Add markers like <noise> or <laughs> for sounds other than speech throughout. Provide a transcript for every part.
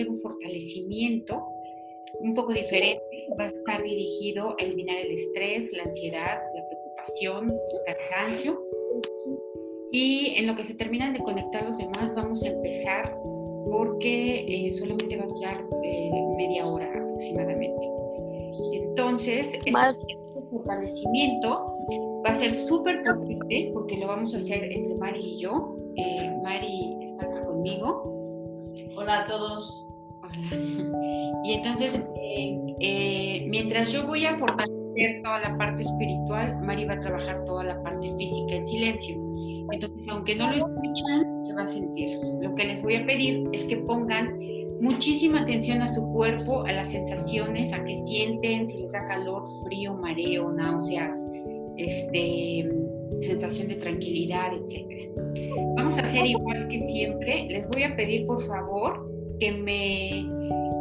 Hacer un fortalecimiento un poco diferente. Va a estar dirigido a eliminar el estrés, la ansiedad, la preocupación, el cansancio. Y en lo que se terminan de conectar los demás, vamos a empezar porque eh, solamente va a durar eh, media hora aproximadamente. Entonces, este Más. fortalecimiento va a ser súper potente porque lo vamos a hacer entre Mari y yo. Eh, Mari está acá conmigo. Hola a todos. Hola. <laughs> Y entonces, eh, eh, mientras yo voy a fortalecer toda la parte espiritual, Mari va a trabajar toda la parte física en silencio. Entonces, aunque no lo escuchan, se va a sentir. Lo que les voy a pedir es que pongan muchísima atención a su cuerpo, a las sensaciones, a qué sienten, si les da calor, frío, mareo, náuseas, este, sensación de tranquilidad, etc. Vamos a hacer igual que siempre. Les voy a pedir, por favor, que me,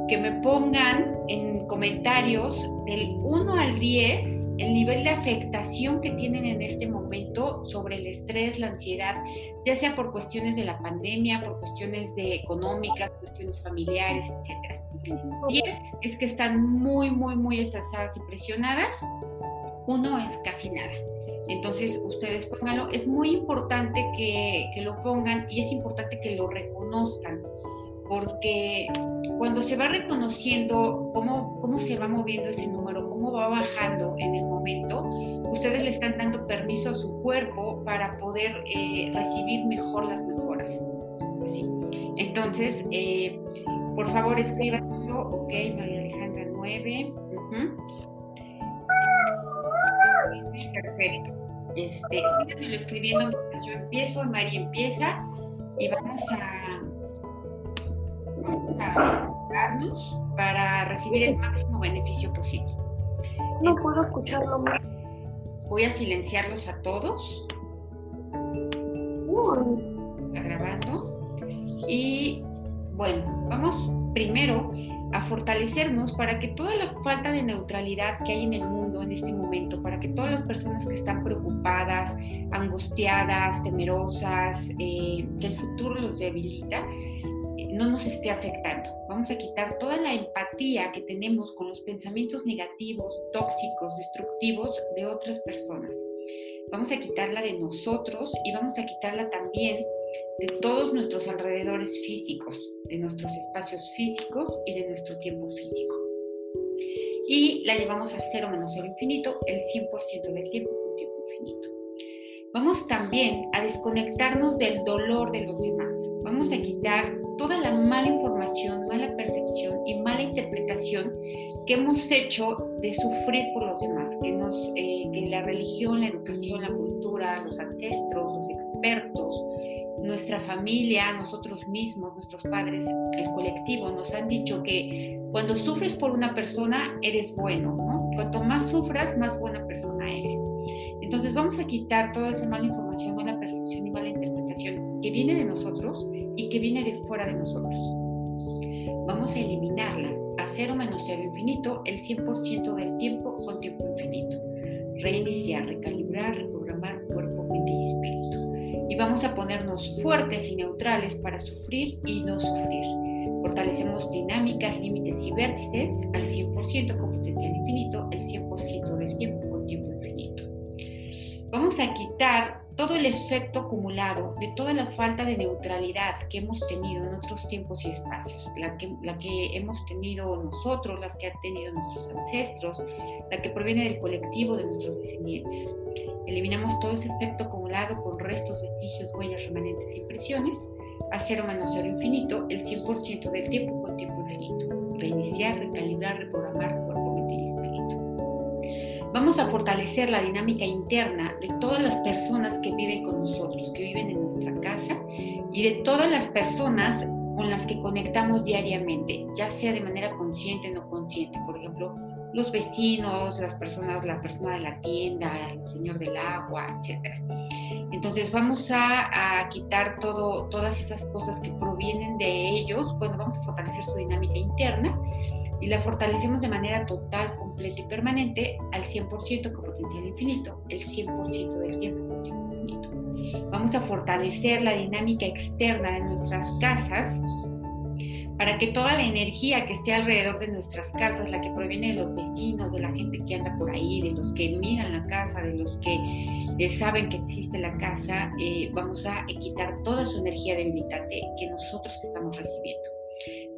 que me pongan en comentarios del 1 al 10 el nivel de afectación que tienen en este momento sobre el estrés, la ansiedad, ya sea por cuestiones de la pandemia, por cuestiones de económicas, cuestiones familiares, etc. 10 es que están muy, muy, muy estresadas y presionadas. Uno es casi nada. Entonces, ustedes pónganlo. Es muy importante que, que lo pongan y es importante que lo reconozcan porque cuando se va reconociendo cómo, cómo se va moviendo ese número, cómo va bajando en el momento, ustedes le están dando permiso a su cuerpo para poder eh, recibir mejor las mejoras. ¿sí? Entonces, eh, por favor, escríbanlo. Ok, María Alejandra 9. Perfecto. Este, síganmelo escribiendo mientras yo empiezo, María empieza y vamos a darnos para recibir el máximo beneficio posible. No puedo escucharlo más. Voy a silenciarlos a todos, está grabando. Y bueno, vamos primero a fortalecernos para que toda la falta de neutralidad que hay en el mundo en este momento, para que todas las personas que están preocupadas, angustiadas, temerosas, eh, que el futuro los debilita, no nos esté afectando. Vamos a quitar toda la empatía que tenemos con los pensamientos negativos, tóxicos, destructivos de otras personas. Vamos a quitarla de nosotros y vamos a quitarla también de todos nuestros alrededores físicos, de nuestros espacios físicos y de nuestro tiempo físico. Y la llevamos a cero menos cero infinito el 100% del tiempo con tiempo infinito. Vamos también a desconectarnos del dolor de los demás. Vamos a quitar toda la mala información, mala percepción y mala interpretación que hemos hecho de sufrir por los demás, que, nos, eh, que la religión, la educación, la cultura, los ancestros, los expertos, nuestra familia, nosotros mismos, nuestros padres, el colectivo, nos han dicho que cuando sufres por una persona eres bueno, ¿no? Cuanto más sufras, más buena persona eres. Entonces vamos a quitar toda esa mala información, mala percepción y mala interpretación que viene de nosotros y que viene de fuera de nosotros. Vamos a eliminarla a cero menos cero infinito el 100% del tiempo con tiempo infinito. Reiniciar, recalibrar, reprogramar cuerpo, mente y espíritu. Y vamos a ponernos fuertes y neutrales para sufrir y no sufrir. Fortalecemos dinámicas, límites y vértices al 100% con potencial infinito, el 100% del tiempo con tiempo infinito. Vamos a quitar todo el efecto acumulado de toda la falta de neutralidad que hemos tenido en otros tiempos y espacios, la que, la que hemos tenido nosotros, las que han tenido nuestros ancestros, la que proviene del colectivo de nuestros descendientes. Eliminamos todo ese efecto acumulado con restos, vestigios, huellas, remanentes e impresiones a cero menos cero infinito el 100% del tiempo con tiempo infinito. Reiniciar, recalibrar, reprogramar Vamos a fortalecer la dinámica interna de todas las personas que viven con nosotros, que viven en nuestra casa y de todas las personas con las que conectamos diariamente, ya sea de manera consciente o no consciente. Por ejemplo, los vecinos, las personas, la persona de la tienda, el señor del agua, etc. Entonces vamos a, quitar todo, todas esas cosas que provienen de ellos. Bueno, vamos a fortalecer su dinámica interna y la fortalecemos de manera total, completa y permanente al 100% con potencial infinito, el 100% del tiempo infinito. Vamos a fortalecer la dinámica externa de nuestras casas para que toda la energía que esté alrededor de nuestras casas, la que proviene de los vecinos, de la gente que anda por ahí, de los que miran la casa, de los que eh, saben que existe la casa, eh, vamos a quitar toda su energía debilitante que nosotros estamos recibiendo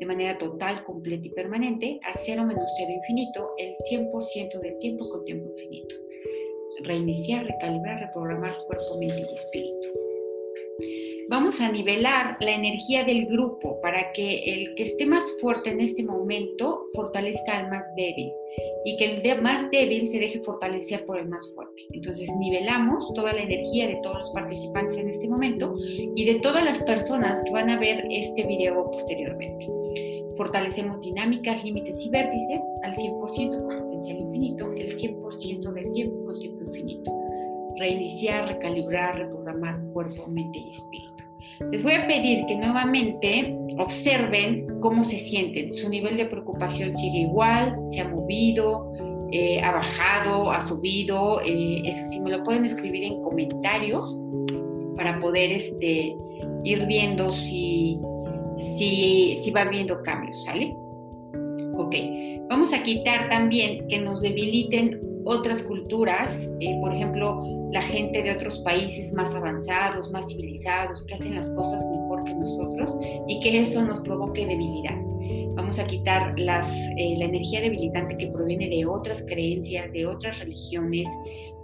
de manera total, completa y permanente a cero menos cero infinito el 100% del tiempo con tiempo infinito. Reiniciar, recalibrar, reprogramar cuerpo, mente y espíritu. Vamos a nivelar la energía del grupo para que el que esté más fuerte en este momento fortalezca al más débil y que el más débil se deje fortalecer por el más fuerte. Entonces nivelamos toda la energía de todos los participantes en este momento y de todas las personas que van a ver este video posteriormente. Fortalecemos dinámicas, límites y vértices al 100% con potencial infinito, el 100% del tiempo con tiempo infinito. Reiniciar, recalibrar, reprogramar cuerpo, mente y espíritu. Les voy a pedir que nuevamente observen cómo se sienten. Su nivel de preocupación sigue igual, se ha movido, eh, ha bajado, ha subido. Eh, si me lo pueden escribir en comentarios para poder este, ir viendo si, si, si va viendo cambios, ¿sale? Ok, vamos a quitar también que nos debiliten otras culturas, eh, por ejemplo, la gente de otros países más avanzados, más civilizados, que hacen las cosas mejor que nosotros y que eso nos provoque debilidad. Vamos a quitar las, eh, la energía debilitante que proviene de otras creencias, de otras religiones,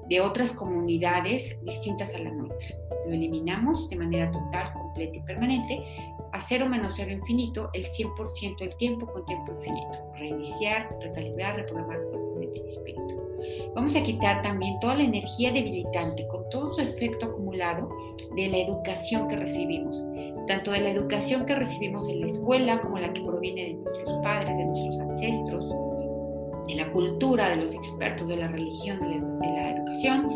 de otras comunidades distintas a la nuestra. Lo eliminamos de manera total, completa y permanente a cero menos cero infinito el 100% del tiempo con tiempo infinito. Reiniciar, recalibrar, reprogramar cuerpo, mente y espíritu. Vamos a quitar también toda la energía debilitante con todo su efecto acumulado de la educación que recibimos, tanto de la educación que recibimos en la escuela como la que proviene de nuestros padres, de nuestros ancestros, de la cultura, de los expertos, de la religión, de la, educación,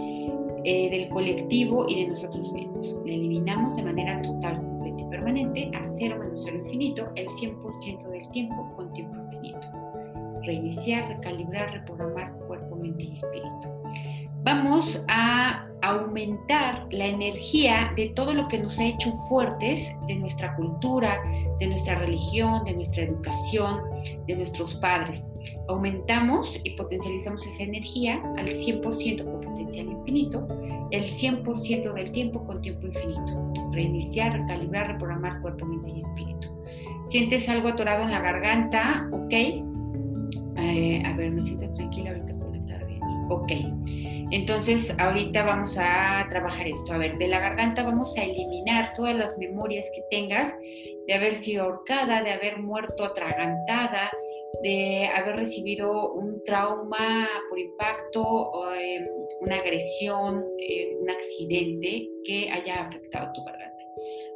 eh, del colectivo y de nosotros mismos. La eliminamos de manera total, completa y permanente a cero menos cero infinito el 100% del tiempo con tiempo infinito reiniciar, recalibrar, reprogramar cuerpo, mente y espíritu. Vamos a aumentar la energía de todo lo que nos ha hecho fuertes de nuestra cultura, de nuestra religión, de nuestra educación, de nuestros padres. Aumentamos y potencializamos esa energía al 100% con potencial infinito, el 100% del tiempo con tiempo infinito. Reiniciar, recalibrar, reprogramar cuerpo, mente y espíritu. Sientes algo atorado en la garganta, ok, eh, a ver, me siento tranquila ahorita. Ok. Entonces, ahorita vamos a trabajar esto. A ver, de la garganta vamos a eliminar todas las memorias que tengas de haber sido ahorcada, de haber muerto atragantada, de haber recibido un trauma por impacto, eh, una agresión, eh, un accidente que haya afectado tu garganta.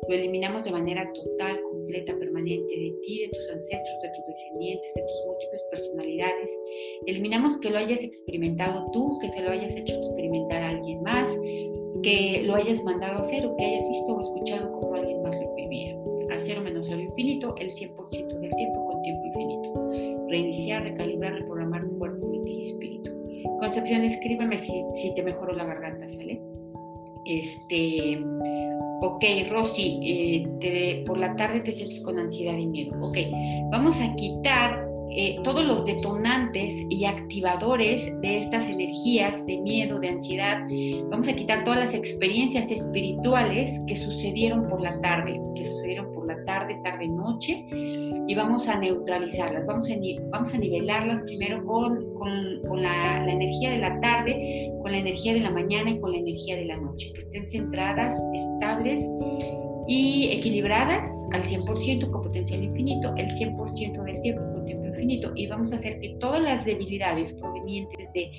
Lo eliminamos de manera total, completa, permanente de ti, de tus ancestros, de tus descendientes, de tus múltiples personalidades. Eliminamos que lo hayas experimentado tú, que se lo hayas hecho experimentar a alguien más, que lo hayas mandado a hacer o que hayas visto o escuchado como alguien más lo vivía. A cero menos cero infinito, el 100% del tiempo con tiempo infinito. Reiniciar, recalibrar, reprogramar cuerpo, mente y espíritu. Concepción, escríbeme si, si te mejoró la garganta, ¿sale? Este Ok, Rosy, eh, por la tarde te sientes con ansiedad y miedo. Ok, vamos a quitar eh, todos los detonantes y activadores de estas energías de miedo, de ansiedad. Vamos a quitar todas las experiencias espirituales que sucedieron por la tarde, que sucedieron la tarde, tarde, noche, y vamos a neutralizarlas, vamos a, vamos a nivelarlas primero con, con, la, la, energía de la tarde, con la energía de la mañana y con la energía de la noche, que estén centradas, estables y equilibradas al 100% con potencial infinito, el 100% del tiempo con tiempo infinito. Y vamos a hacer que todas las debilidades provenientes de,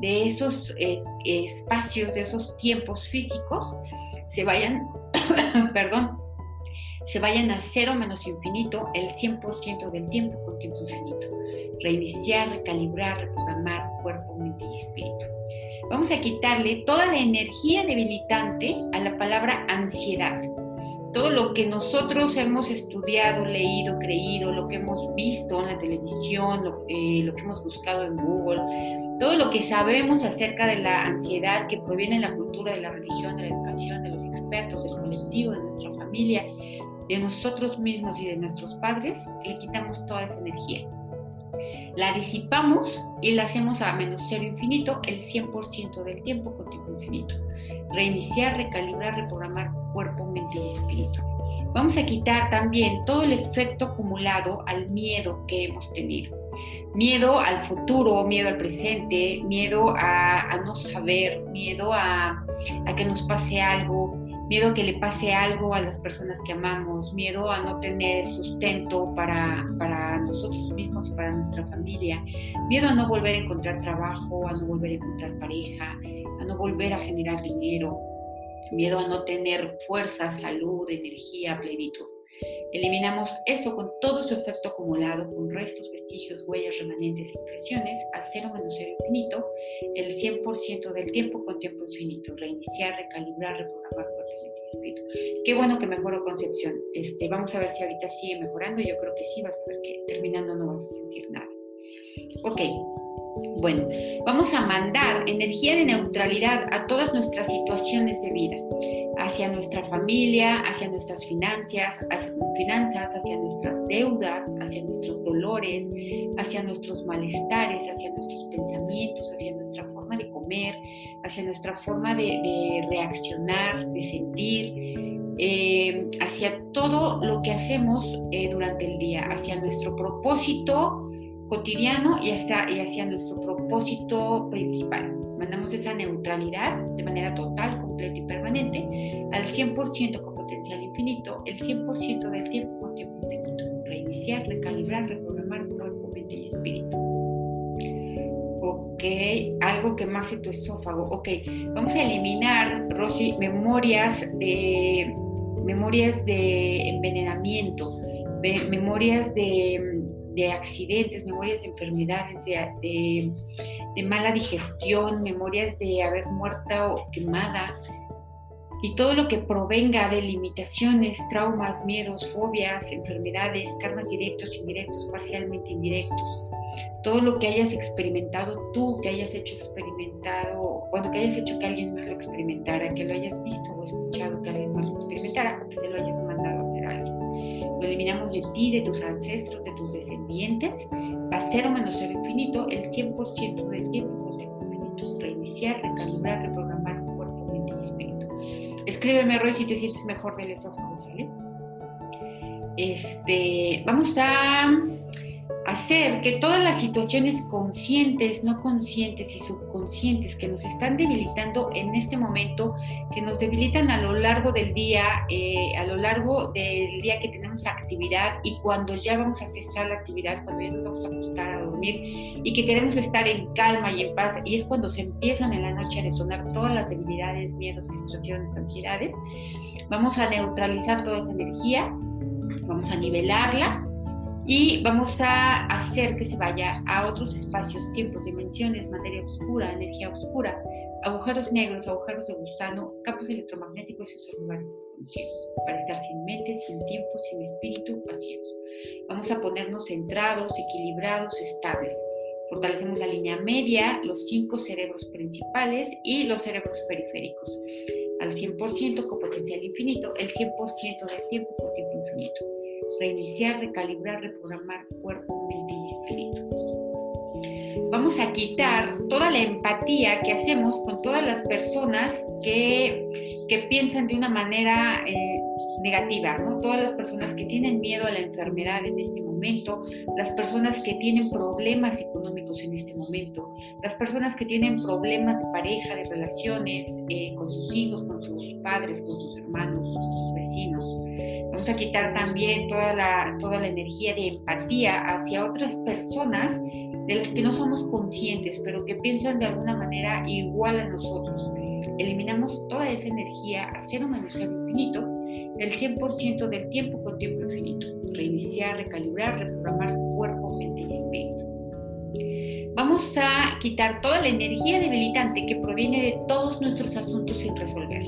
de esos eh, espacios, de esos tiempos físicos, se vayan, <coughs> perdón, se vayan a cero menos infinito el 100% del tiempo con tiempo infinito. Reiniciar, recalibrar, reprogramar cuerpo, mente y espíritu. Vamos a quitarle toda la energía debilitante a la palabra ansiedad todo lo que nosotros hemos estudiado, leído, creído, lo que hemos visto en la televisión, lo, eh, lo, que hemos buscado en Google, todo lo que sabemos acerca de la ansiedad que proviene de la cultura, de la religión, de la educación, de los expertos, del colectivo, de nuestra familia, de nosotros mismos y de nuestros padres, le quitamos toda esa energía. La disipamos y la hacemos a menos cero infinito el 100% del tiempo con tiempo infinito. Reiniciar, recalibrar, reprogramar cuerpo, mente y espíritu. Vamos a quitar también todo el efecto acumulado al miedo que hemos tenido. Miedo al futuro, miedo al presente, miedo a, no saber, miedo a, a que nos pase algo, miedo a que le pase algo a las personas que amamos, miedo a no tener sustento para, para, nosotros mismos y para nuestra familia, miedo a no volver a encontrar trabajo, a no volver a encontrar pareja, a no volver a generar dinero, miedo a no tener fuerza, salud, energía, plenitud. Eliminamos eso con todo su efecto acumulado, con restos, vestigios, huellas, remanentes, impresiones, a cero menos cero infinito, el 100% del tiempo con tiempo infinito. Reiniciar, recalibrar, reprogramar cuerpo, y espíritu. Qué bueno que mejoró Concepción. Este, vamos a ver si ahorita sigue mejorando. Yo creo que sí, vas a ver que terminando no vas a sentir nada. Ok, bueno, vamos a mandar energía de neutralidad a todas nuestras situaciones de vida, hacia nuestra familia, hacia nuestras finanzas, hacia, nuestras deudas, hacia nuestros dolores, hacia nuestros malestares, hacia nuestros pensamientos, hacia nuestra forma de comer, hacia nuestra forma de, reaccionar, de sentir, eh, hacia todo lo que hacemos eh, durante el día, hacia nuestro propósito cotidiano y hacia, nuestro propósito principal. Mandamos esa neutralidad de manera total, completa y permanente al 100% con potencial infinito, el 100% del tiempo con tiempo infinito. Reiniciar, recalibrar, reprogramar cuerpo, mente y espíritu. Ok, algo que más en tu esófago. Ok, vamos a eliminar, Rosy, memorias de, memorias de envenenamiento, memorias de de accidentes, memorias de enfermedades, de, mala digestión, memorias de haber muerto o quemada, y todo lo que provenga de limitaciones, traumas, miedos, fobias, enfermedades, karmas directos, indirectos, parcialmente indirectos. Todo lo que hayas experimentado tú, que hayas hecho experimentado, bueno, que hayas hecho que alguien más lo experimentara, que lo hayas visto o escuchado que alguien más lo experimentara, o que se lo hayas mandado eliminamos de ti, de tus ancestros, de tus descendientes, a cero menos cero infinito, el 100% del tiempo tiempo infinito. Reiniciar, recalibrar, reprogramar cuerpo, mente y espíritu. Escríbeme, Roy, si te sientes mejor del esófago, ¿sale? Este, vamos a hacer que todas las situaciones conscientes, no conscientes y subconscientes que nos están debilitando en este momento, que nos debilitan a lo largo del día, eh, a lo largo del día que tenemos actividad y cuando ya vamos a cesar la actividad, cuando ya nos vamos a acostar a dormir y que queremos estar en calma y en paz, y es cuando se empiezan en la noche a detonar todas las debilidades, miedos, frustraciones, ansiedades, vamos a neutralizar toda esa energía, vamos a nivelarla y vamos a hacer que se vaya a otros espacios, tiempos, dimensiones, materia oscura, energía oscura, agujeros negros, agujeros de gusano, campos electromagnéticos y otros lugares desconocidos, para estar sin mente, sin tiempo, sin espíritu, vacíos. Vamos a ponernos centrados, equilibrados, estables. Fortalecemos la línea media, los cinco cerebros principales y los cerebros periféricos. Al 100% con potencial infinito, el 100% del tiempo con tiempo infinito reiniciar, recalibrar, reprogramar cuerpo, mente y espíritu. Vamos a quitar toda la empatía que hacemos con todas las personas que, que piensan de una manera eh, negativa, ¿no? Todas las personas que tienen miedo a la enfermedad en este momento, las personas que tienen problemas económicos en este momento, las personas que tienen problemas de pareja, de relaciones eh, con sus hijos, con sus padres, con sus hermanos, con sus vecinos. Vamos a quitar también toda la, toda la energía de empatía hacia otras personas de las que no somos conscientes, pero que piensan de alguna manera igual a nosotros. Eliminamos toda esa energía a cero menos cero infinito el 100% del tiempo con tiempo infinito. Reiniciar, recalibrar, reprogramar cuerpo, mente y espíritu. Vamos a quitar toda la energía debilitante que proviene de todos nuestros asuntos sin resolver.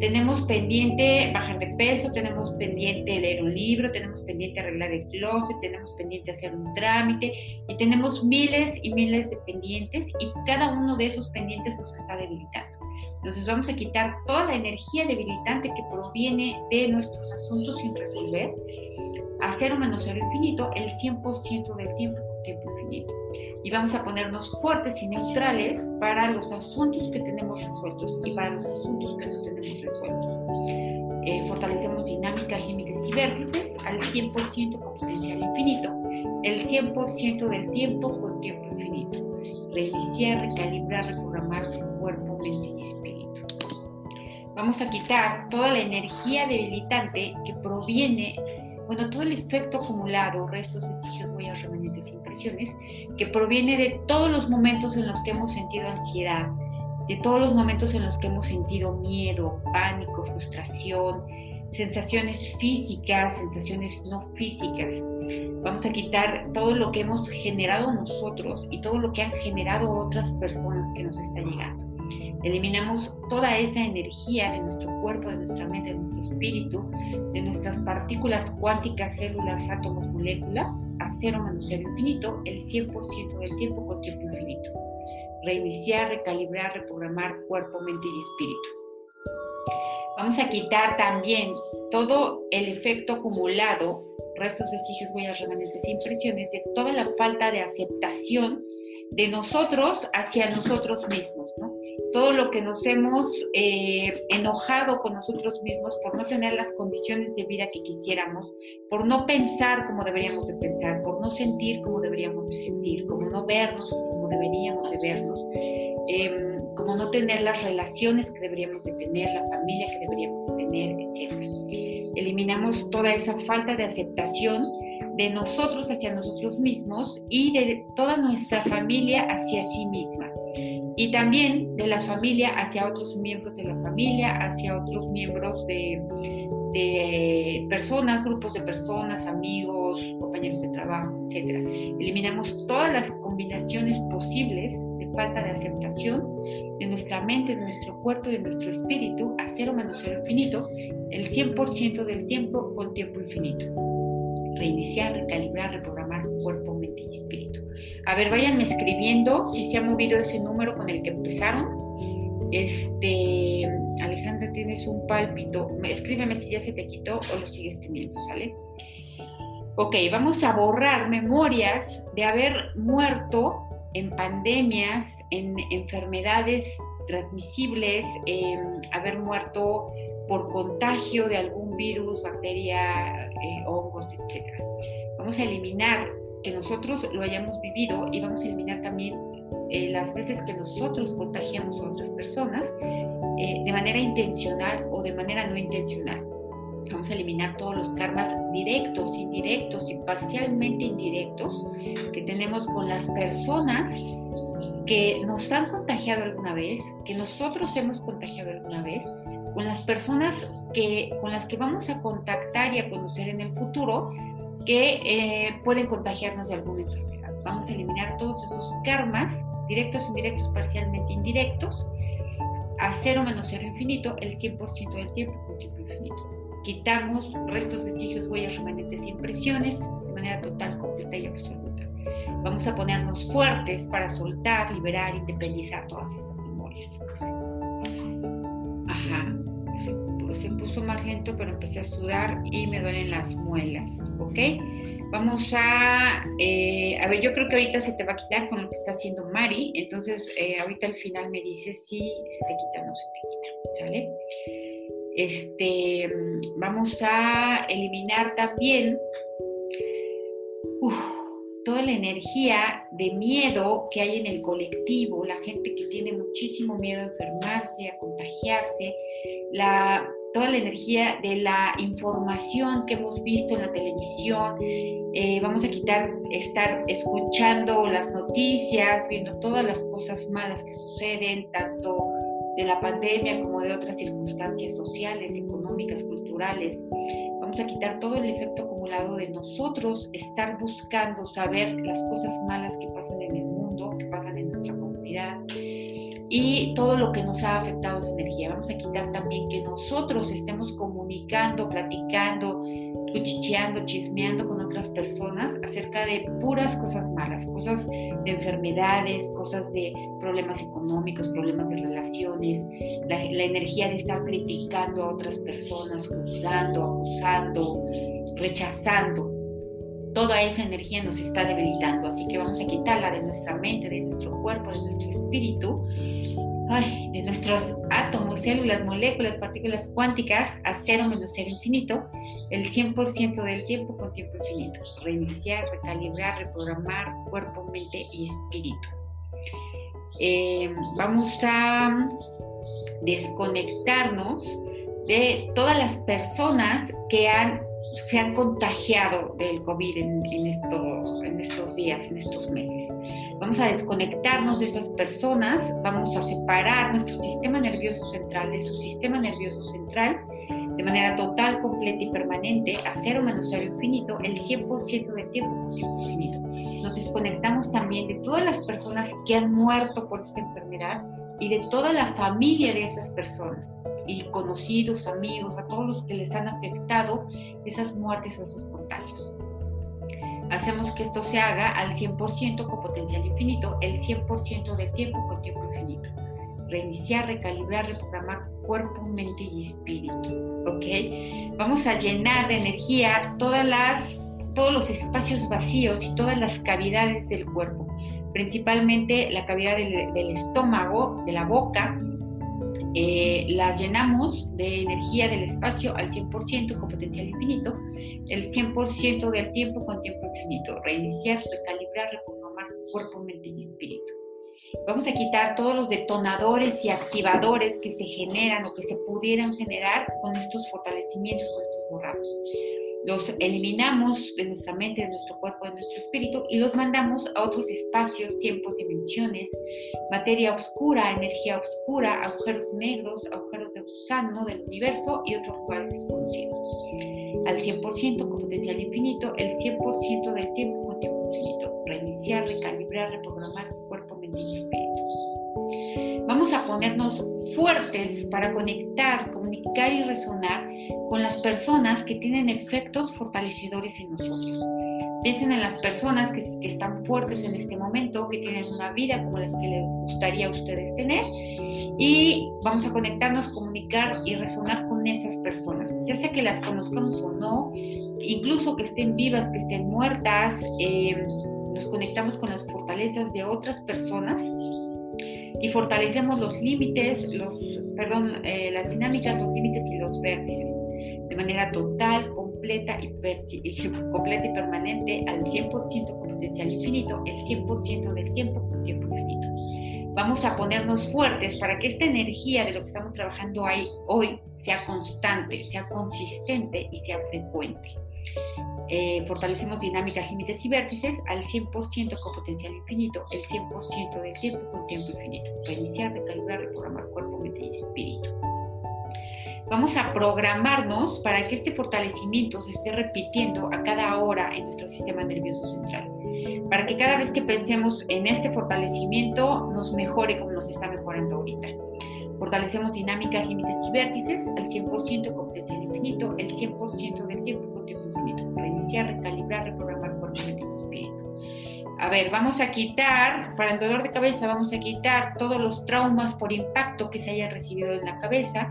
Tenemos pendiente bajar de peso, tenemos pendiente leer un libro, tenemos pendiente arreglar el closet, tenemos pendiente hacer un trámite y tenemos miles y miles de pendientes y cada uno de esos pendientes nos está debilitando. Entonces vamos a quitar toda la energía debilitante que proviene de nuestros asuntos sin resolver a cero menos cero infinito el 100% del tiempo tiempo infinito. Y vamos a ponernos fuertes y neutrales para los asuntos que tenemos resueltos y para los asuntos que no tenemos resueltos. Eh, fortalecemos dinámicas, límites y vértices al 100% con potencial infinito, el 100% del tiempo con tiempo infinito. Reiniciar, recalibrar, reprogramar Vamos a quitar toda la energía debilitante que proviene, bueno, todo el efecto acumulado, restos, vestigios, huellas, remanentes impresiones, que proviene de todos los momentos en los que hemos sentido ansiedad, de todos los momentos en los que hemos sentido miedo, pánico, frustración, sensaciones físicas, sensaciones no físicas. Vamos a quitar todo lo que hemos generado nosotros y todo lo que han generado otras personas que nos está llegando. Eliminamos toda esa energía de nuestro cuerpo, de nuestra mente, de nuestro espíritu, de nuestras partículas cuánticas, células, átomos, moléculas, a cero menos cero infinito, el 100% del tiempo con tiempo infinito. Reiniciar, recalibrar, reprogramar cuerpo, mente y espíritu. Vamos a quitar también todo el efecto acumulado, restos, vestigios, huellas, remanentes e impresiones de toda la falta de aceptación de nosotros hacia nosotros mismos. Todo lo que nos hemos eh, enojado con nosotros mismos por no tener las condiciones de vida que quisiéramos, por no pensar como deberíamos de pensar, por no sentir como deberíamos de sentir, como no vernos como deberíamos de vernos, em, como no tener las relaciones que deberíamos de tener, la familia que deberíamos de tener, etc. Eliminamos toda esa falta de aceptación de nosotros hacia nosotros mismos y de toda nuestra familia hacia sí misma y también de la familia hacia otros miembros de la familia, hacia otros miembros de, personas, grupos de personas, amigos, compañeros de trabajo, etc. Eliminamos todas las combinaciones posibles de falta de aceptación de nuestra mente, de nuestro cuerpo de nuestro espíritu a cero menos cero infinito, el 100% del tiempo con tiempo infinito. Reiniciar, recalibrar, reprogramar cuerpo, mente y espíritu. A ver, váyanme escribiendo si se ha movido ese número con el que empezaron. Este, Alejandra, tienes un pálpito. Escríbeme si ya se te quitó o lo sigues teniendo, ¿sale? Ok, vamos a borrar memorias de haber muerto en pandemias, en enfermedades transmisibles, haber muerto por contagio de algún virus, bacteria, eh, hongos, etc. Vamos a eliminar que nosotros lo hayamos vivido y vamos a eliminar también eh, las veces que nosotros contagiamos a otras personas eh, de manera intencional o de manera no intencional. Vamos a eliminar todos los karmas directos, indirectos y parcialmente indirectos que tenemos con las personas que nos han contagiado alguna vez, que nosotros hemos contagiado alguna vez, con las personas que, con las que vamos a contactar y a conocer en el futuro que eh, pueden contagiarnos de alguna enfermedad. Vamos a eliminar todos esos karmas, directos, indirectos, parcialmente indirectos, a cero menos cero infinito, el 100% del tiempo con tiempo infinito. Quitamos restos, vestigios, huellas, remanentes e impresiones de manera total, completa y absoluta. Vamos a ponernos fuertes para soltar, liberar, independizar todas estas memorias. Ajá se puso más lento, pero empecé a sudar y me duelen las muelas, ¿ok? Vamos a, eh, a ver, yo creo que ahorita se te va a quitar con lo que está haciendo Mari, entonces eh, ahorita al final me dices si se te quita o no se te quita, ¿sale? Este, vamos a eliminar también toda la energía de miedo que hay en el colectivo, la gente que tiene muchísimo miedo a enfermarse, a contagiarse, la, toda la energía de la información que hemos visto en la televisión. Eh, vamos a quitar estar escuchando las noticias, viendo todas las cosas malas que suceden, tanto de la pandemia como de otras circunstancias sociales, económicas, culturales. Vamos a quitar todo el efecto acumulado de nosotros estar buscando saber las cosas malas que pasan en el mundo, que pasan en nuestra comunidad y todo lo que nos ha afectado esa energía. Vamos a quitar también que nosotros estemos comunicando, platicando, cuchicheando, chismeando con otras personas acerca de puras cosas malas, cosas de enfermedades, cosas de problemas económicos, problemas de relaciones, la, energía de estar criticando a otras personas, juzgando, acusando, rechazando. Toda esa energía nos está debilitando, así que vamos a quitarla de nuestra mente, de nuestro cuerpo, de nuestro espíritu de nuestros átomos, células, moléculas, partículas cuánticas a cero menos cero infinito, el 100% del tiempo con tiempo infinito. Reiniciar, recalibrar, reprogramar cuerpo, mente y espíritu. Eh, vamos a desconectarnos de todas las personas que han, se han contagiado del COVID en, en, esto, en estos días, en estos meses. Vamos a desconectarnos de esas personas, vamos a separar nuestro sistema nervioso central de su sistema nervioso central de manera total, completa y permanente a cero menos cero infinito el 100% del tiempo con tiempo infinito. Nos desconectamos también de todas las personas que han muerto por esta enfermedad y de toda la familia de esas personas, y conocidos, amigos, a todos los que les han afectado esas muertes o esos contagios. Hacemos que esto se haga al 100% con potencial infinito, el 100% del tiempo con tiempo infinito. Reiniciar, recalibrar, reprogramar cuerpo, mente y espíritu. ¿Ok? Vamos a llenar de energía todas las, todos los espacios vacíos y todas las cavidades del cuerpo principalmente la cavidad del, estómago, de la boca, eh, las llenamos de energía del espacio al 100% con potencial infinito, el 100% del tiempo con tiempo infinito, reiniciar, recalibrar, reprogramar cuerpo, mente y espíritu. Vamos a quitar todos los detonadores y activadores que se generan o que se pudieran generar con estos fortalecimientos, con estos borrados los eliminamos de nuestra mente, de nuestro cuerpo, de nuestro espíritu y los mandamos a otros espacios, tiempos, dimensiones, materia oscura, energía oscura, agujeros negros, agujeros de gusano del universo y otros lugares desconocidos. Al 100% con potencial infinito, el 100% del tiempo con tiempo infinito. Reiniciar, recalibrar, reprogramar Vamos a ponernos fuertes para conectar, comunicar y resonar con las personas que tienen efectos fortalecedores en nosotros. Piensen en las personas que, que, están fuertes en este momento, que tienen una vida como las que les gustaría a ustedes tener y vamos a conectarnos, comunicar y resonar con esas personas, ya sea que las conozcamos o no, incluso que estén vivas, que estén muertas, eh, nos conectamos con las fortalezas de otras personas y fortalecemos los límites, los, perdón, eh, las dinámicas, los límites y los vértices de manera total, completa y, <laughs> completa y permanente al 100% con potencial infinito, el 100% del tiempo con tiempo infinito. Vamos a ponernos fuertes para que esta energía de lo que estamos trabajando ahí hoy sea constante, sea consistente y sea frecuente. Eh, fortalecemos dinámicas, límites y vértices al 100% con potencial infinito, el 100% del tiempo con tiempo infinito. Reiniciar, recalibrar, reprogramar cuerpo, mente y espíritu. Vamos a programarnos para que este fortalecimiento se esté repitiendo a cada hora en nuestro sistema nervioso central. Para que cada vez que pensemos en este fortalecimiento nos mejore como nos está mejorando ahorita. Fortalecemos dinámicas, límites y vértices al 100% con potencial infinito, el 100% del tiempo. Reiniciar, recalibrar, reprogramar cuerpo, mente y espíritu. A ver, vamos a quitar, para el dolor de cabeza, vamos a quitar todos los traumas por impacto que se haya recibido en la cabeza,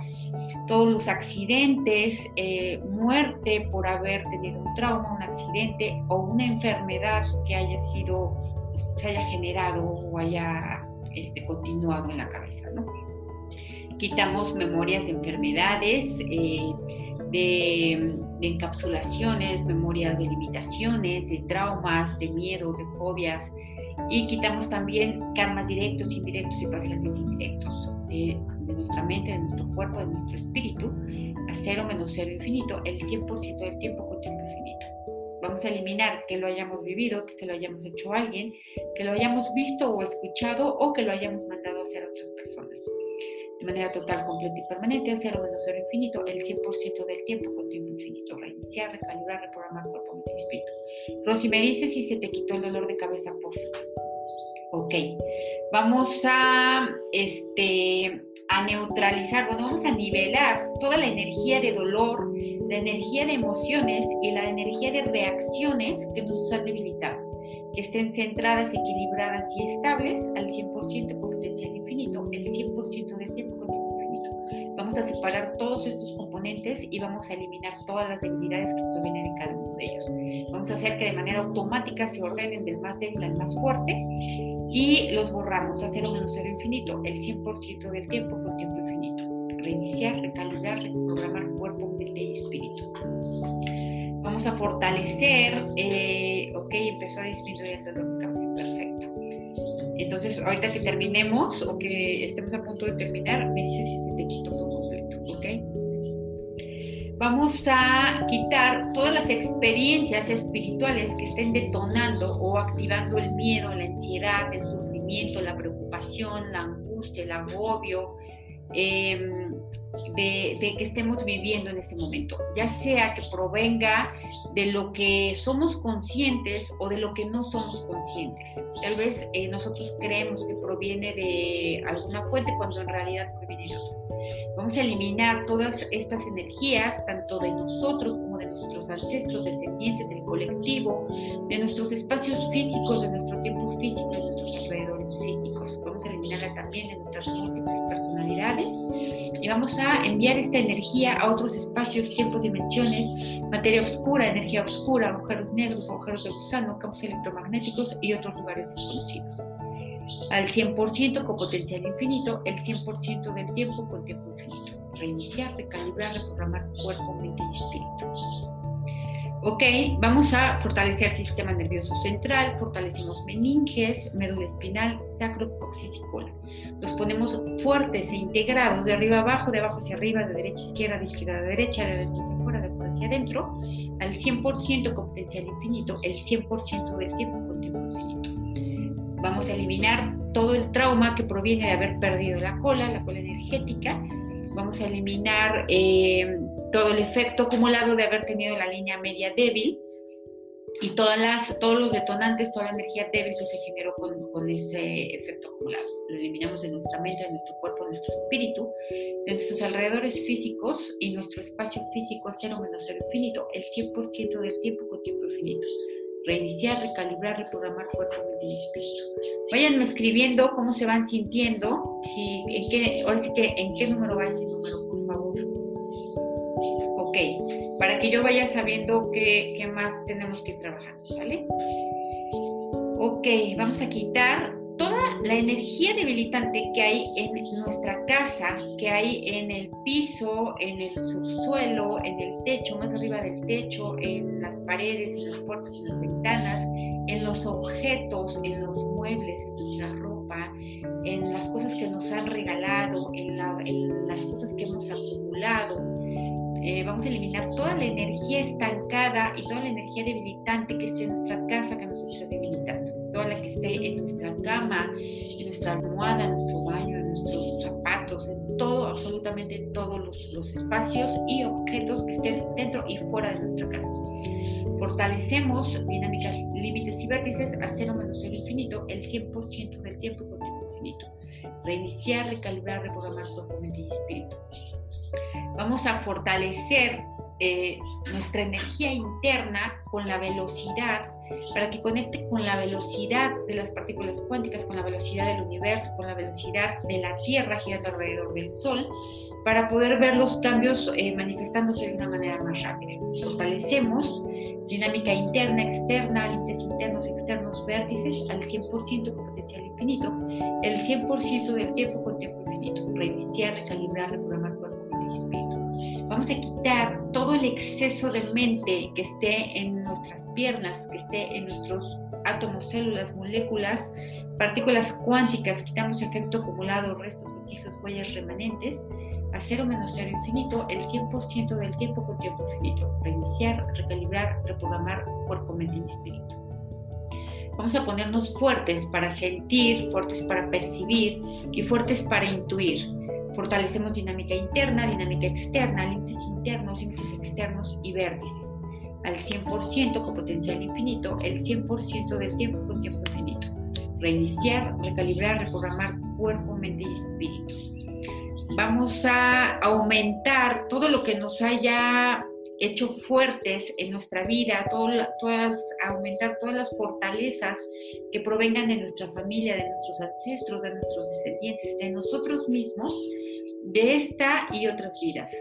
todos los accidentes, eh, muerte por haber tenido un trauma, un accidente o una enfermedad que haya sido, se haya generado o haya este, continuado en la cabeza, ¿no? quitamos memorias de enfermedades, eh, de, encapsulaciones, memorias de limitaciones, de traumas, de miedo, de fobias, y quitamos también karmas directos, indirectos y parcialmente indirectos de, de nuestra mente, de nuestro cuerpo, de nuestro espíritu, a cero menos cero infinito, el 100% del tiempo con tiempo infinito. Vamos a eliminar que lo hayamos vivido, que se lo hayamos hecho a alguien, que lo hayamos visto o escuchado o que lo hayamos mandado a hacer a otras personas. De manera total, completa y permanente, a cero menos cero infinito, el 100% del tiempo con tiempo infinito. Reiniciar, recalibrar, reprogramar cuerpo, mente y espíritu. Rosy, me dice si se te quitó el dolor de cabeza, por favor. Ok, vamos a, este, a neutralizar, bueno, vamos a nivelar toda la energía de dolor, la energía de emociones y la energía de reacciones que nos han debilitado, que estén centradas, equilibradas y estables al 100% con potencial infinito, el 100% Vamos a separar todos estos componentes y vamos a eliminar todas las debilidades que provienen de cada uno de ellos. Vamos a hacer que de manera automática se ordenen del más débil al más fuerte y los borramos a cero menos cero infinito, el 100% del tiempo con tiempo infinito. Reiniciar, recalibrar, reprogramar cuerpo, mente y espíritu. Vamos a fortalecer, eh, ok, empezó a disminuir el dolor de cabeza, perfecto. Entonces, ahorita que terminemos o que estemos a punto de terminar, me dices si se te quitó vamos a quitar todas las experiencias espirituales que estén detonando o activando el miedo, la ansiedad, el sufrimiento, la preocupación, la angustia, el agobio, em, de, que estemos viviendo en este momento, ya sea que provenga de lo que somos conscientes o de lo que no somos conscientes. Tal vez eh, nosotros creemos que proviene de alguna fuente cuando en realidad proviene de otra. Vamos a eliminar todas estas energías, tanto de nosotros como de nuestros ancestros, descendientes, del colectivo, de nuestros espacios físicos, de nuestro tiempo físico, de nuestros alrededores físicos. Vamos a eliminarla también de nuestras múltiples personalidades y vamos a enviar esta energía a otros espacios, tiempos, dimensiones, materia oscura, energía oscura, agujeros negros, agujeros de gusano, campos electromagnéticos y otros lugares desconocidos al 100% con potencial infinito, el 100% del tiempo con tiempo infinito. Reiniciar, recalibrar, reprogramar cuerpo, mente y espíritu. Ok, vamos a fortalecer sistema nervioso central, fortalecemos meninges, médula espinal, sacro, coxis y cola. Los ponemos fuertes e integrados de arriba abajo, de abajo hacia arriba, de derecha a izquierda, de izquierda a derecha, de adentro hacia afuera, de afuera hacia adentro, al 100% con potencial infinito, el 100% del tiempo con tiempo. Vamos a eliminar todo el trauma que proviene de haber perdido la cola, la cola energética. Vamos a eliminar eh, todo el efecto acumulado de haber tenido la línea media débil y todas las, todos los detonantes, toda la energía débil que se generó con, con, ese efecto acumulado. Lo eliminamos de nuestra mente, de nuestro cuerpo, de nuestro espíritu, de nuestros alrededores físicos y nuestro espacio físico cero menos cero infinito, el 100% del tiempo con tiempo infinito reiniciar, recalibrar, reprogramar cuerpo, mente y espíritu. Váyanme escribiendo cómo se van sintiendo, si, en qué, ahora sí que en qué número va ese número, por favor. Ok, para que yo vaya sabiendo qué, qué más tenemos que trabajar, ¿sale? Ok, vamos a quitar toda la energía debilitante que hay en nuestra casa, que hay en el piso, en el subsuelo, en el techo, más arriba del techo, en las paredes, en las puertas, en las ventanas, en los objetos, en los muebles, en nuestra ropa, en las cosas que nos han regalado, en, las cosas que hemos acumulado. Eh, vamos a eliminar toda la energía estancada y toda la energía debilitante que esté en nuestra casa, que nos esté debilitando toda la que esté en nuestra cama, en nuestra almohada, en nuestro baño, en nuestros zapatos, en todo, absolutamente en todos los, los espacios y objetos que estén dentro y fuera de nuestra casa. Fortalecemos dinámicas, límites y vértices a cero menos cero infinito el 100% del tiempo con tiempo infinito. Reiniciar, recalibrar, reprogramar cuerpo, mente y espíritu. Vamos a fortalecer eh, nuestra energía interna con la velocidad para que conecte con la velocidad de las partículas cuánticas, con la velocidad del universo, con la velocidad de la Tierra girando alrededor del Sol, para poder ver los cambios eh, manifestándose de una manera más rápida. Fortalecemos dinámica interna, externa, límites internos, externos, vértices al 100% con potencial infinito, el 100% del tiempo con tiempo infinito, reiniciar, recalibrar, reprogramar cuerpo, mente y espíritu. Vamos a quitar todo el exceso de mente que esté en nuestras piernas, que esté en nuestros átomos, células, moléculas, partículas cuánticas, quitamos efecto acumulado, restos, vestigios, huellas remanentes, a cero menos cero infinito el 100% del tiempo con tiempo infinito. Reiniciar, recalibrar, reprogramar cuerpo, mente y espíritu. Vamos a ponernos fuertes para sentir, fuertes para percibir y fuertes para intuir. Fortalecemos dinámica interna, dinámica externa, límites internos, límites externos y vértices. Al 100% con potencial infinito, el 100% del tiempo con tiempo infinito. Reiniciar, recalibrar, reprogramar cuerpo, mente y espíritu vamos a aumentar todo lo que nos haya hecho fuertes en nuestra vida, todas, aumentar todas las fortalezas que provengan de nuestra familia, de nuestros ancestros, de nuestros descendientes, de nosotros mismos, de esta y otras vidas,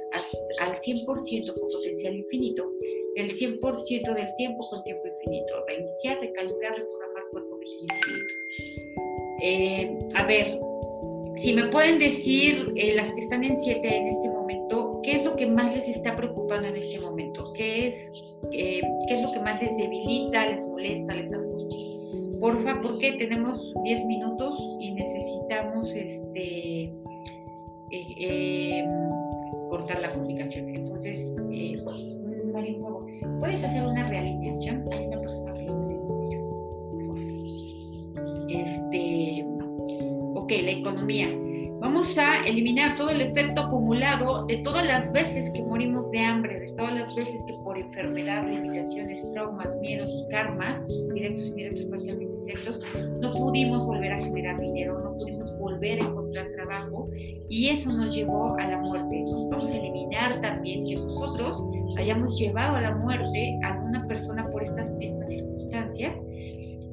al 100% con potencial infinito, el 100% del tiempo con tiempo infinito, reiniciar, recalibrar, reprogramar cuerpo, y espíritu. Eh, a ver, si me pueden decir eh, las que están en 7 en este momento, ¿qué es lo que más les está preocupando en este momento? ¿Qué es, eh, ¿qué es lo que más les debilita, les molesta, les angustia? Porfa, porque tenemos 10 minutos y necesitamos este, eh, cortar la comunicación. Entonces, María, ¿puedes hacer una realineación? Hay una persona que Este ok, la economía. Vamos a eliminar todo el efecto acumulado de todas las veces que morimos de hambre, de todas las veces que por enfermedad, limitaciones, traumas, miedos, karmas, directos, indirectos, parcialmente no pudimos volver a generar dinero, no pudimos volver a encontrar trabajo y eso nos llevó a la muerte. Vamos a eliminar también que nosotros hayamos llevado a la muerte a una persona por estas mismas circunstancias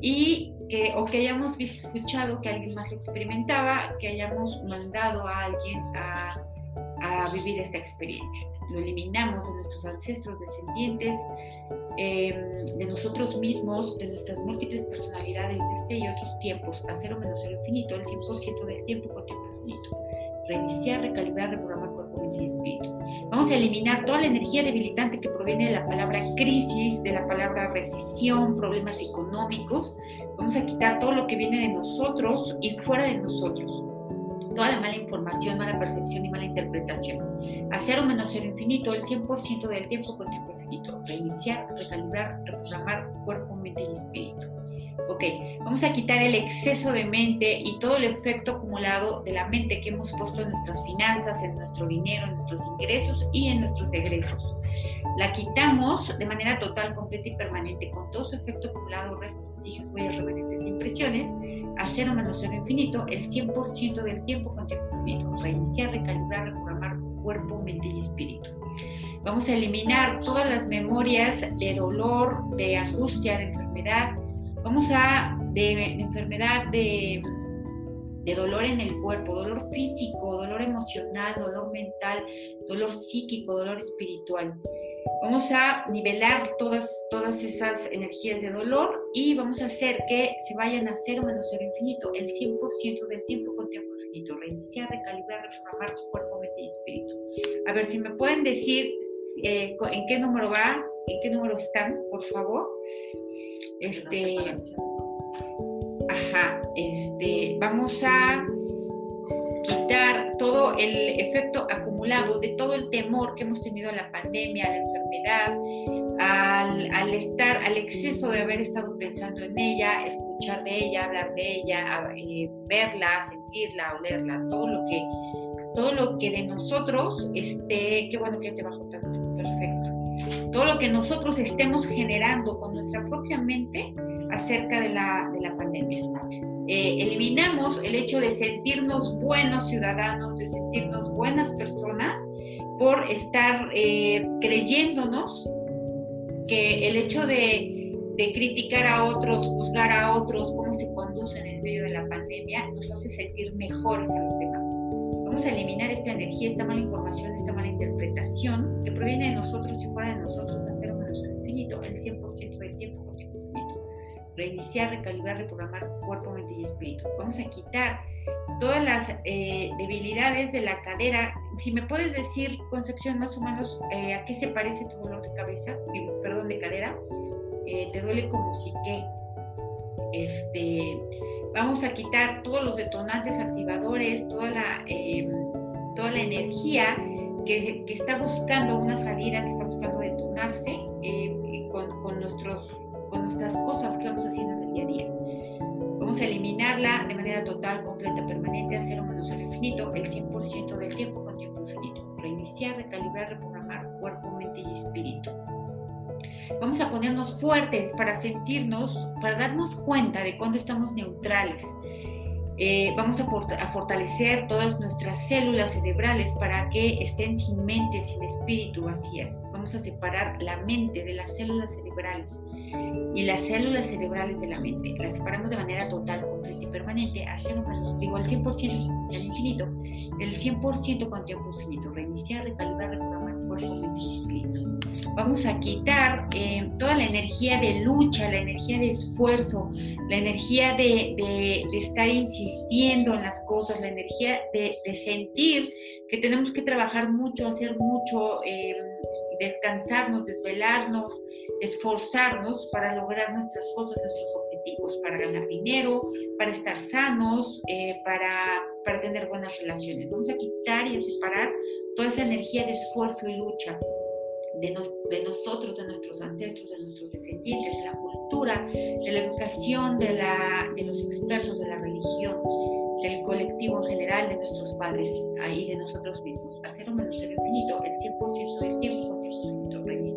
y que, o que hayamos visto, escuchado que alguien más lo experimentaba, que hayamos mandado a alguien a vivir esta experiencia. Lo eliminamos de nuestros ancestros descendientes, em, de nosotros mismos, de nuestras múltiples personalidades de este y otros tiempos, a cero menos cero infinito, el 100% del tiempo con tiempo infinito. Reiniciar, recalibrar, reprogramar cuerpo, mente y espíritu. Vamos a eliminar toda la energía debilitante que proviene de la palabra crisis, de la palabra recesión, problemas económicos, Vamos a quitar todo lo que viene de nosotros y fuera de nosotros. Toda la mala información, mala percepción y mala interpretación. A cero menos cero infinito, el 100% del tiempo con tiempo infinito. Reiniciar, recalibrar, reprogramar cuerpo, mente y espíritu. Ok, vamos a quitar el exceso de mente y todo el efecto acumulado de la mente que hemos puesto en nuestras finanzas, en nuestro dinero, en nuestros ingresos y en nuestros egresos. La quitamos de manera total, completa y permanente, con todo su efecto acumulado, restos, vestigios, huellas, remanentes e impresiones, a cero menos cero infinito, el 100% del tiempo con infinito. Reiniciar, recalibrar, reprogramar cuerpo, mente y espíritu. Vamos a eliminar todas las memorias de dolor, de angustia, de enfermedad. Vamos a, de, enfermedad, de, de dolor en el cuerpo, dolor físico, dolor emocional, dolor mental, dolor psíquico, dolor espiritual. Vamos a nivelar todas, todas esas energías de dolor y vamos a hacer que se vayan a cero menos cero infinito, el 100% del tiempo con tiempo infinito. Reiniciar, recalibrar, reprogramar tu cuerpo, mente y espíritu. A ver si me pueden decir eh, en qué número va, en qué número están, por favor. Este. Ajá, este, vamos a quitar todo el efecto acumulado de todo el temor que hemos tenido a la pandemia, a la enfermedad, al, estar, al exceso de haber estado pensando en ella, escuchar de ella, hablar de ella, eh, verla, sentirla, olerla, todo lo que, todo lo que de nosotros esté, qué bueno que te bajo tanto, perfecto. Todo lo que nosotros estemos generando con nuestra propia mente acerca de la, de la pandemia. Eh, eliminamos el hecho de sentirnos buenos ciudadanos, sentirnos buenas personas por estar eh, creyéndonos que el hecho de, criticar a otros, juzgar a otros, cómo se conducen en medio de la pandemia, nos hace sentir mejores a los demás. Vamos a eliminar esta energía, esta mala información, esta mala interpretación que proviene de nosotros y fuera de nosotros, de hacer menos el infinito, el 100% del tiempo tiempo infinito. Reiniciar, recalibrar, reprogramar cuerpo, mente y espíritu. Vamos a quitar todas las eh, debilidades de la cadera. Si me puedes decir, Concepción, más o menos eh, a qué se parece tu dolor de cabeza, perdón, de cadera, eh, te duele como si que, este, vamos a quitar todos los detonantes activadores, toda la, toda la energía que, que, está buscando una salida, que está buscando detonarse con, con, nuestros, con nuestras cosas que vamos haciendo en el día a día. Vamos a eliminarla de manera total, completa, permanente, a cero menos el infinito, el 100% del tiempo con tiempo infinito. Reiniciar, recalibrar, reprogramar cuerpo, mente y espíritu. Vamos a ponernos fuertes para sentirnos, para darnos cuenta de cuando estamos neutrales. Eh, vamos a, fortalecer todas nuestras células cerebrales para que estén sin mente, sin espíritu vacías. Vamos a separar la mente de las células cerebrales y las células cerebrales de la mente. Las separamos de manera total, completa y permanente, hacia digo, al 100% hacia el infinito, el 100% con tiempo infinito. Reiniciar, recalibrar, reprogramar cuerpo, mente y espíritu. Vamos a quitar eh, toda la energía de lucha, la energía de esfuerzo, la energía de, de, de estar insistiendo en las cosas, la energía de, de, sentir que tenemos que trabajar mucho, hacer mucho, eh, descansarnos, desvelarnos, esforzarnos para lograr nuestras cosas, nuestros objetivos, para ganar dinero, para estar sanos, eh, para, para tener buenas relaciones. Vamos a quitar y a separar toda esa energía de esfuerzo y lucha de, nos, de, nosotros, de nuestros ancestros, de nuestros descendientes, de la cultura, de la educación, de, la, de los expertos, de la religión, del colectivo en general, de nuestros padres ahí, de nosotros mismos. Hacer un menos el infinito, el 100% del tiempo.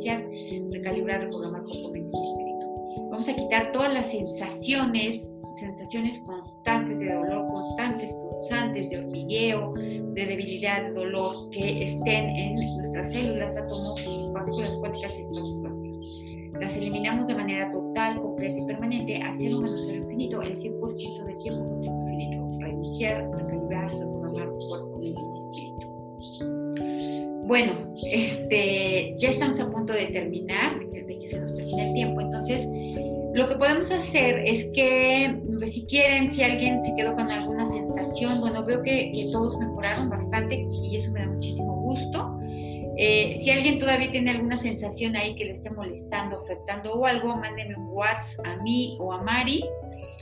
Reiniciar, recalibrar, reprogramar mente y espíritu. Vamos a quitar todas las sensaciones, sensaciones constantes de dolor, constantes, pulsantes, de hormigueo, de debilidad, de dolor que estén en nuestras células, átomos, partículas cuánticas y espacios vacíos. Las eliminamos de manera total, completa y permanente a cero menos el infinito, el 100% del tiempo con tiempo infinito. Reiniciar, recalibrar, reprogramar cuerpo, mente y espíritu. Bueno, este, ya estamos a punto de terminar, de que, se nos termine el tiempo, entonces lo que podemos hacer es que, pues, si quieren, si alguien se quedó con alguna sensación, bueno, veo que, todos mejoraron bastante y eso me da muchísimo gusto. Eh, si alguien todavía tiene alguna sensación ahí que le esté molestando, afectando o algo, mándeme un WhatsApp a mí o a Mari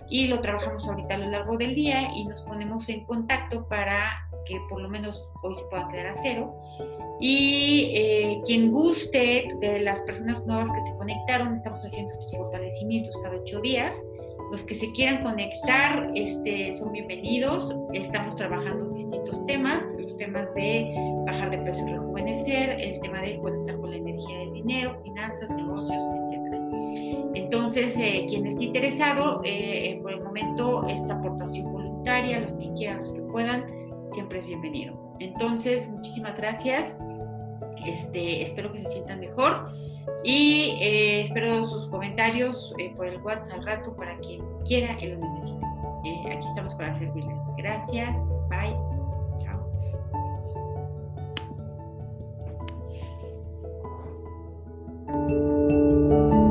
y lo trabajamos ahorita a lo largo del día y nos ponemos en contacto para que por lo menos hoy se pueda quedar a cero. Y eh, quien guste de las personas nuevas que se conectaron, estamos haciendo estos fortalecimientos cada ocho días. Los que se quieran conectar este, son bienvenidos. Estamos trabajando distintos temas, los temas de bajar de peso y rejuvenecer, el tema de conectar con la energía del dinero, finanzas, negocios, etc. Entonces, eh, quien esté interesado, eh, por el momento, esta aportación voluntaria, los que quieran, los que puedan, siempre es bienvenido. Entonces, muchísimas gracias. Este, espero que se sientan mejor y eh, espero sus comentarios eh, por el WhatsApp al rato para quien quiera y lo necesite. Eh, aquí estamos para servirles. Gracias. Bye. Chao.